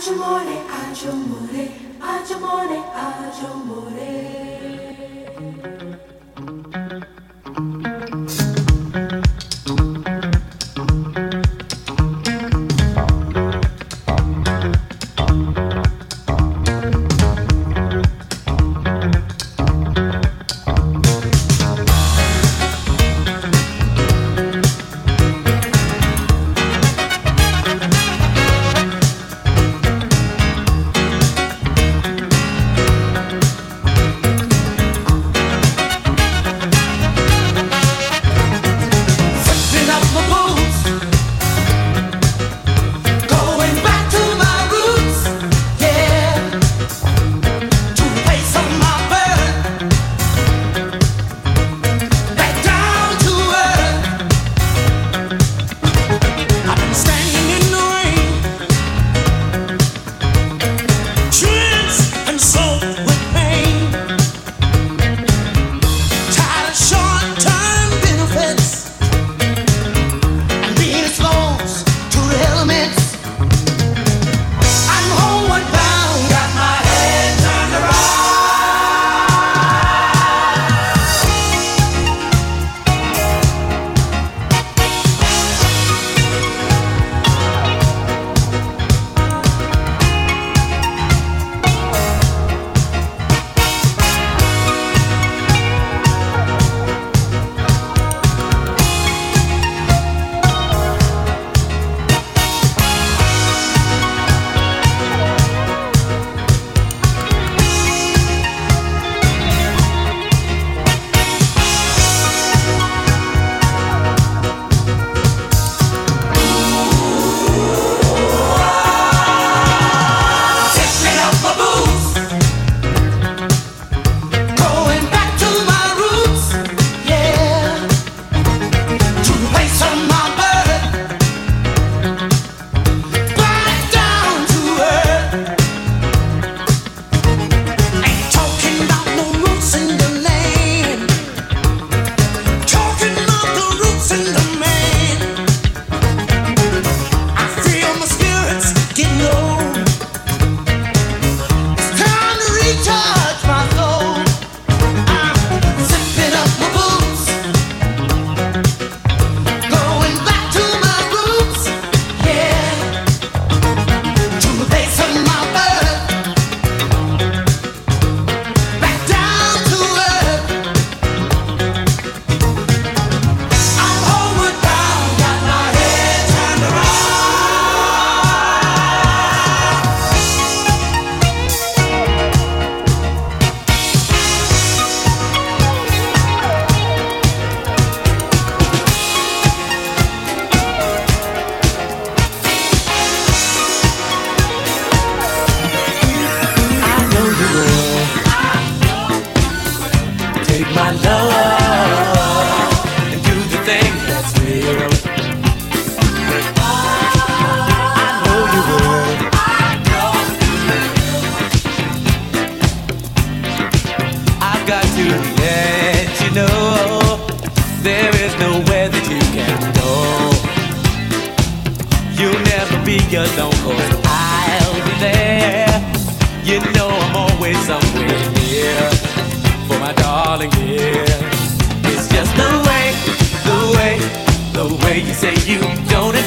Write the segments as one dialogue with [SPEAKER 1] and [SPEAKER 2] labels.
[SPEAKER 1] Agio amore, agio amore.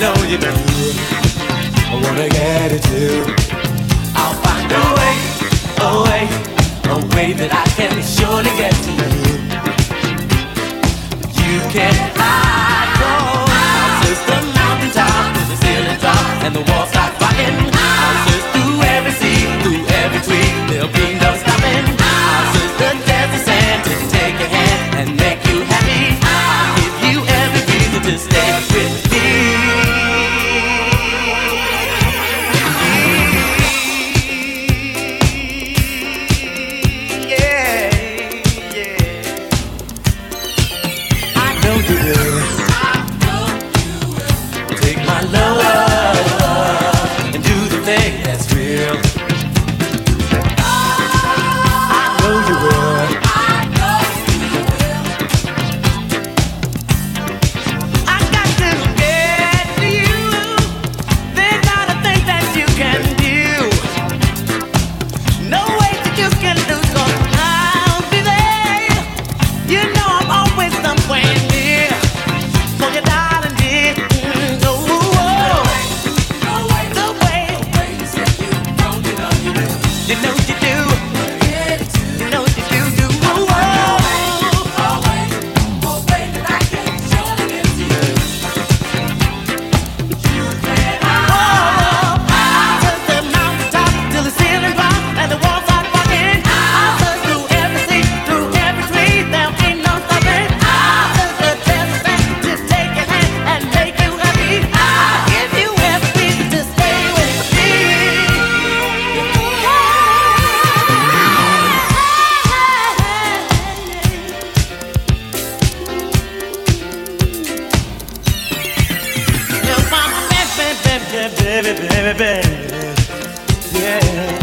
[SPEAKER 2] know you do. I wanna get it too. I'll find a way, a way, a way that I can surely get. baby, baby, baby, yeah.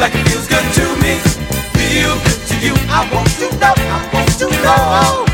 [SPEAKER 3] like it feels good to me. Feel good to you. I
[SPEAKER 2] want to know. I want to know.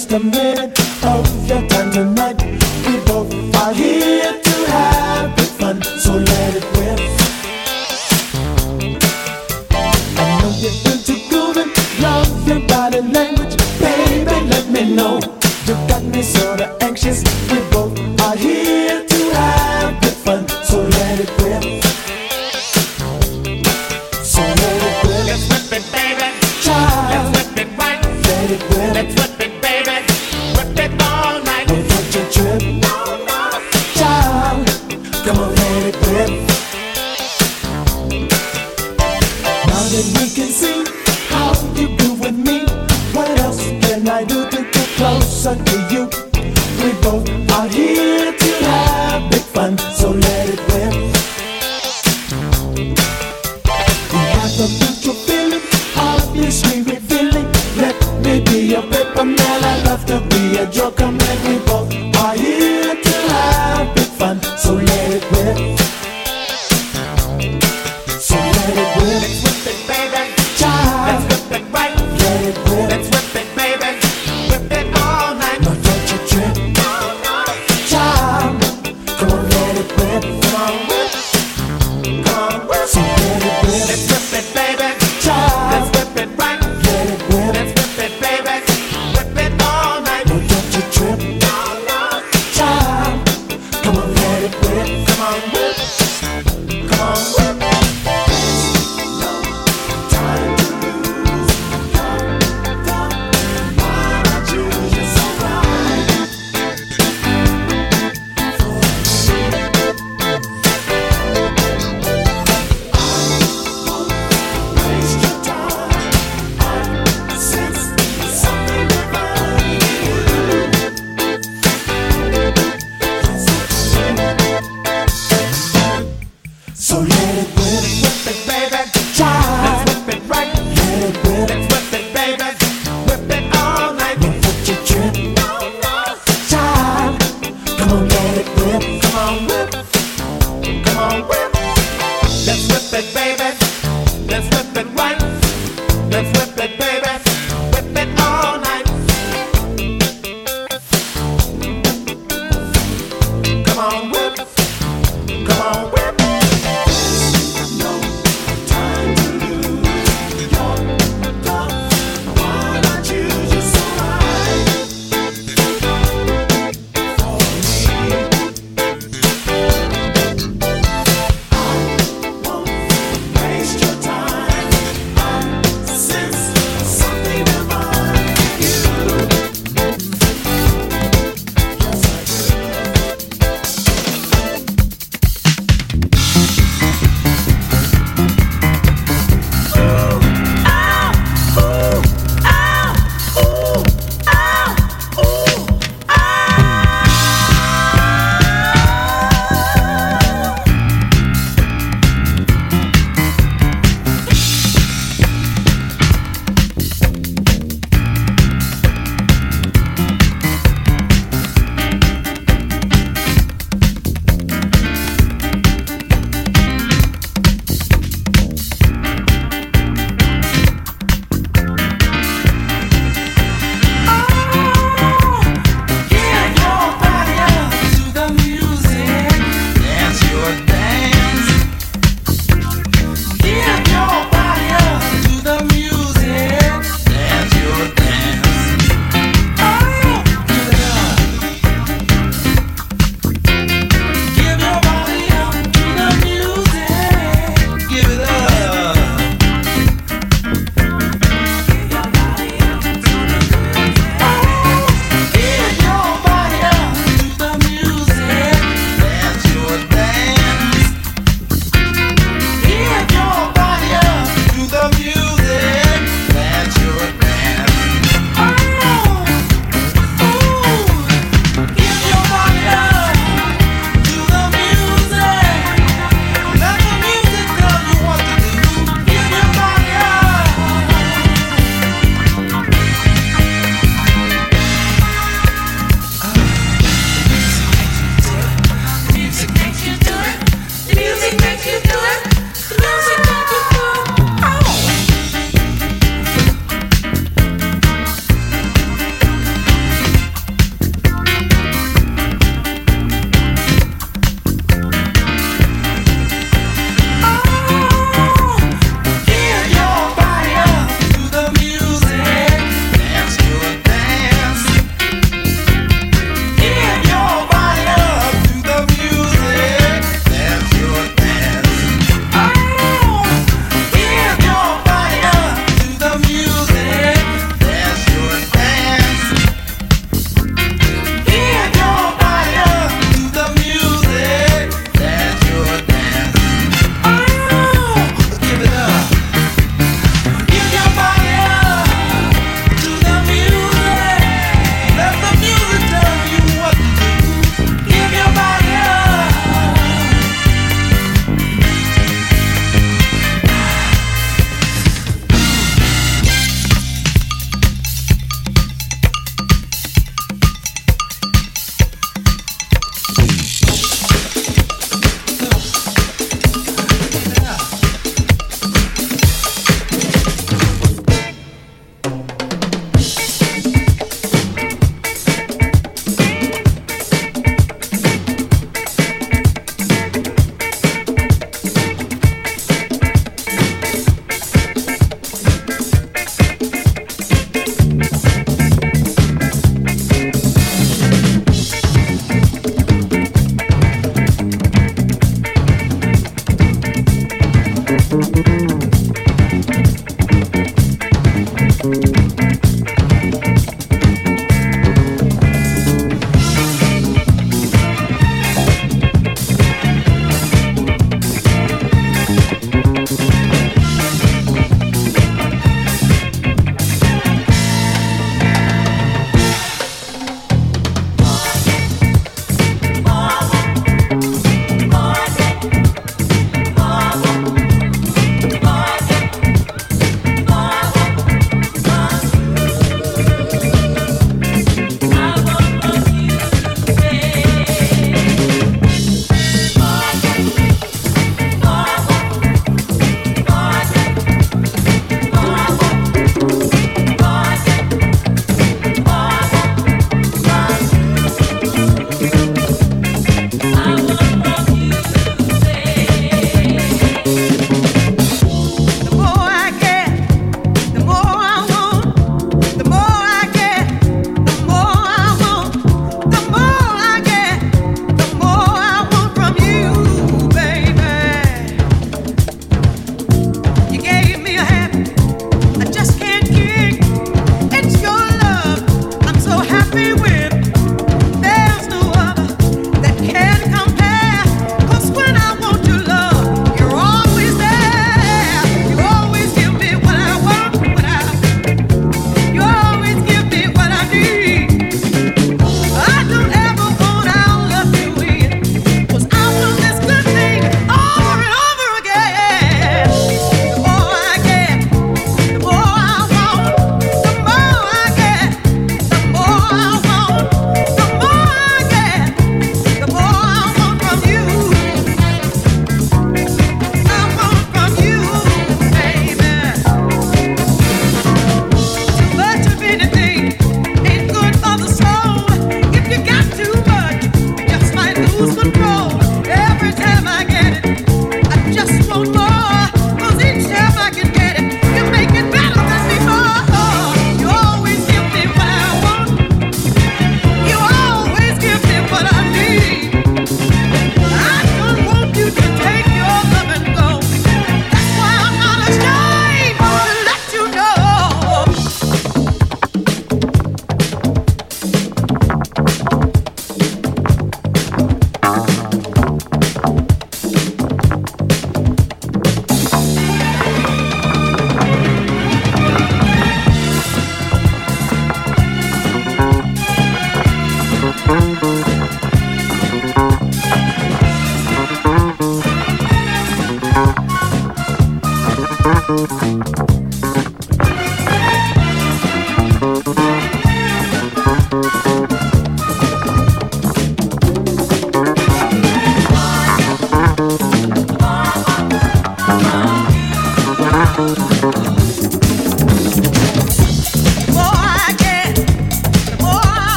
[SPEAKER 4] just a minute of your time tonight. We both are here to have big fun, so let it rip. I know you're into grooving, love your body language, baby. Let me know you got me sorta anxious.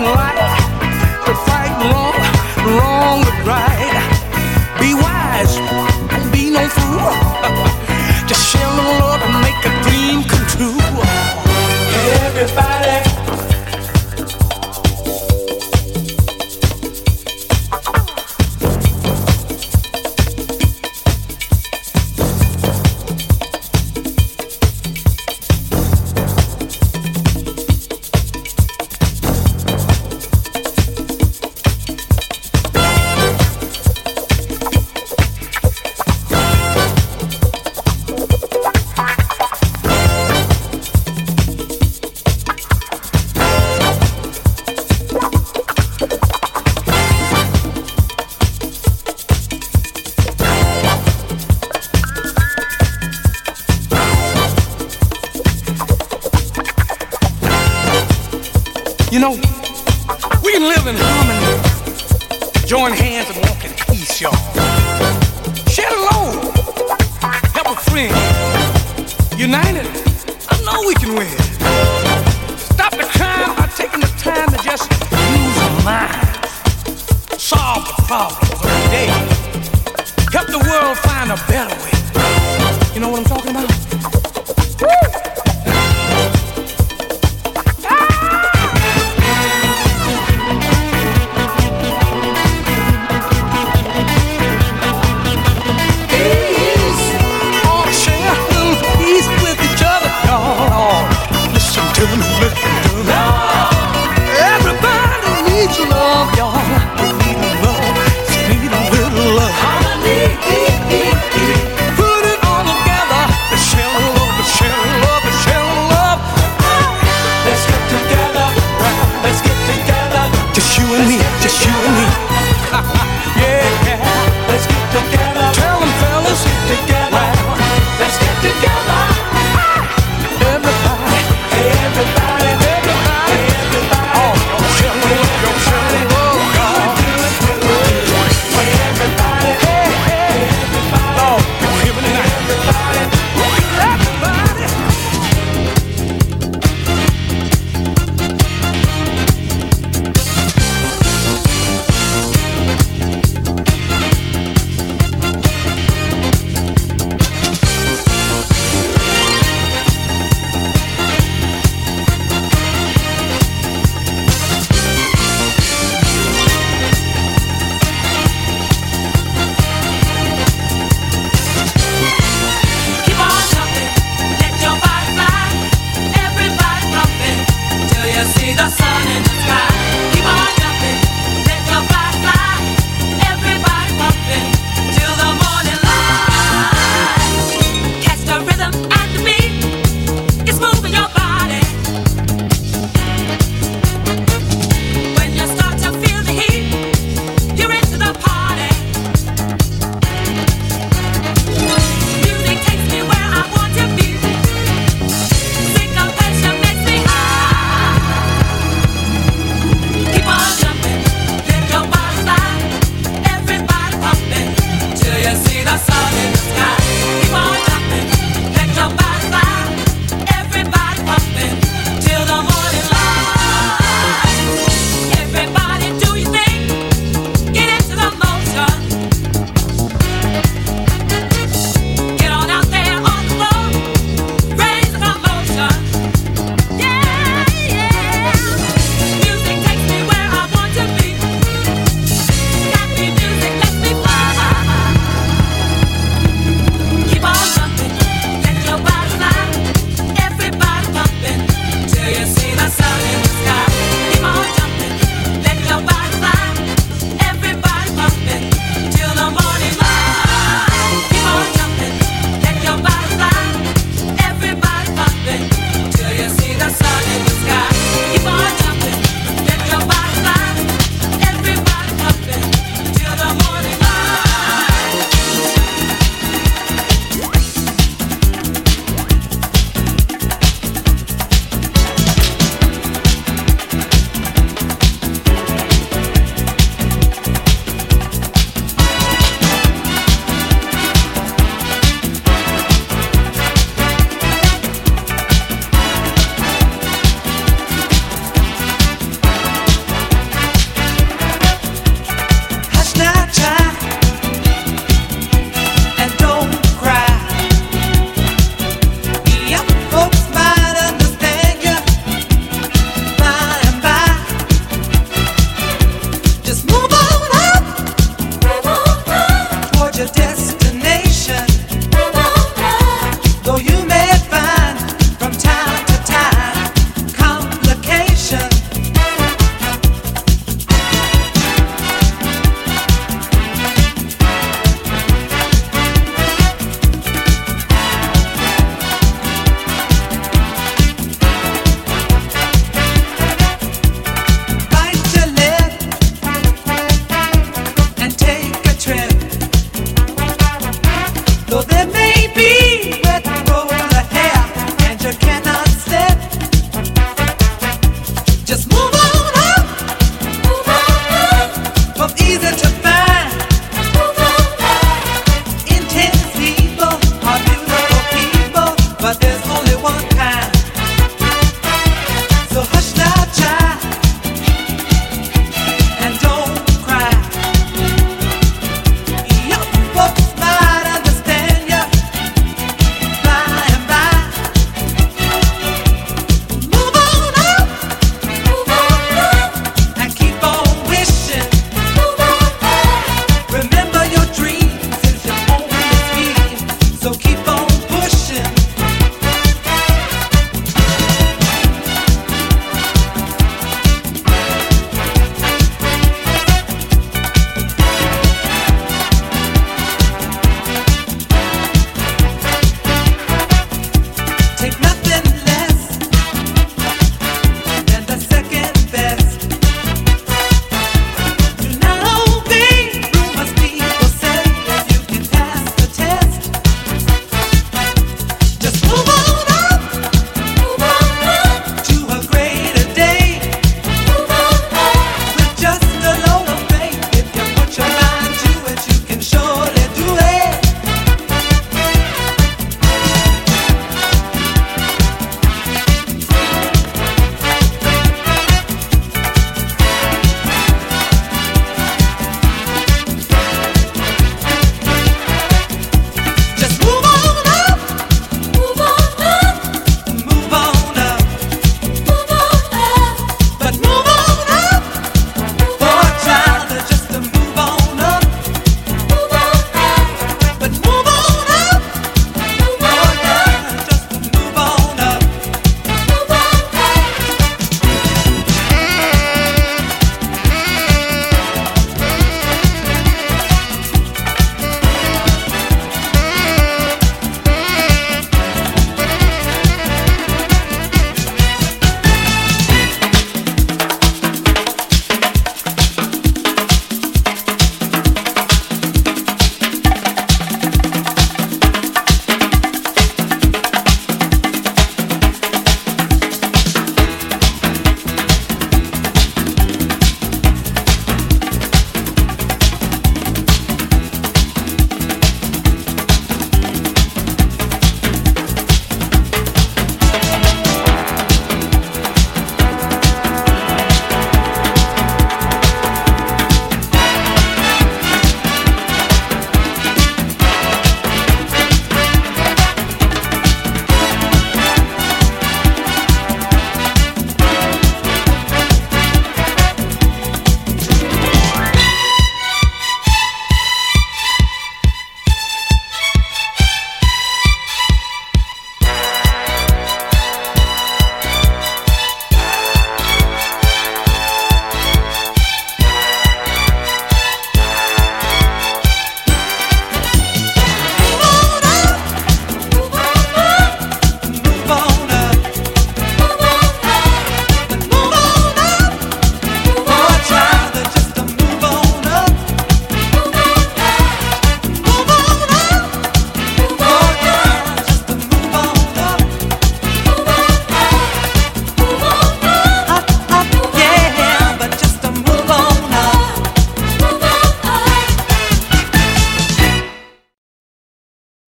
[SPEAKER 3] right, the fight wrong, wrong the right.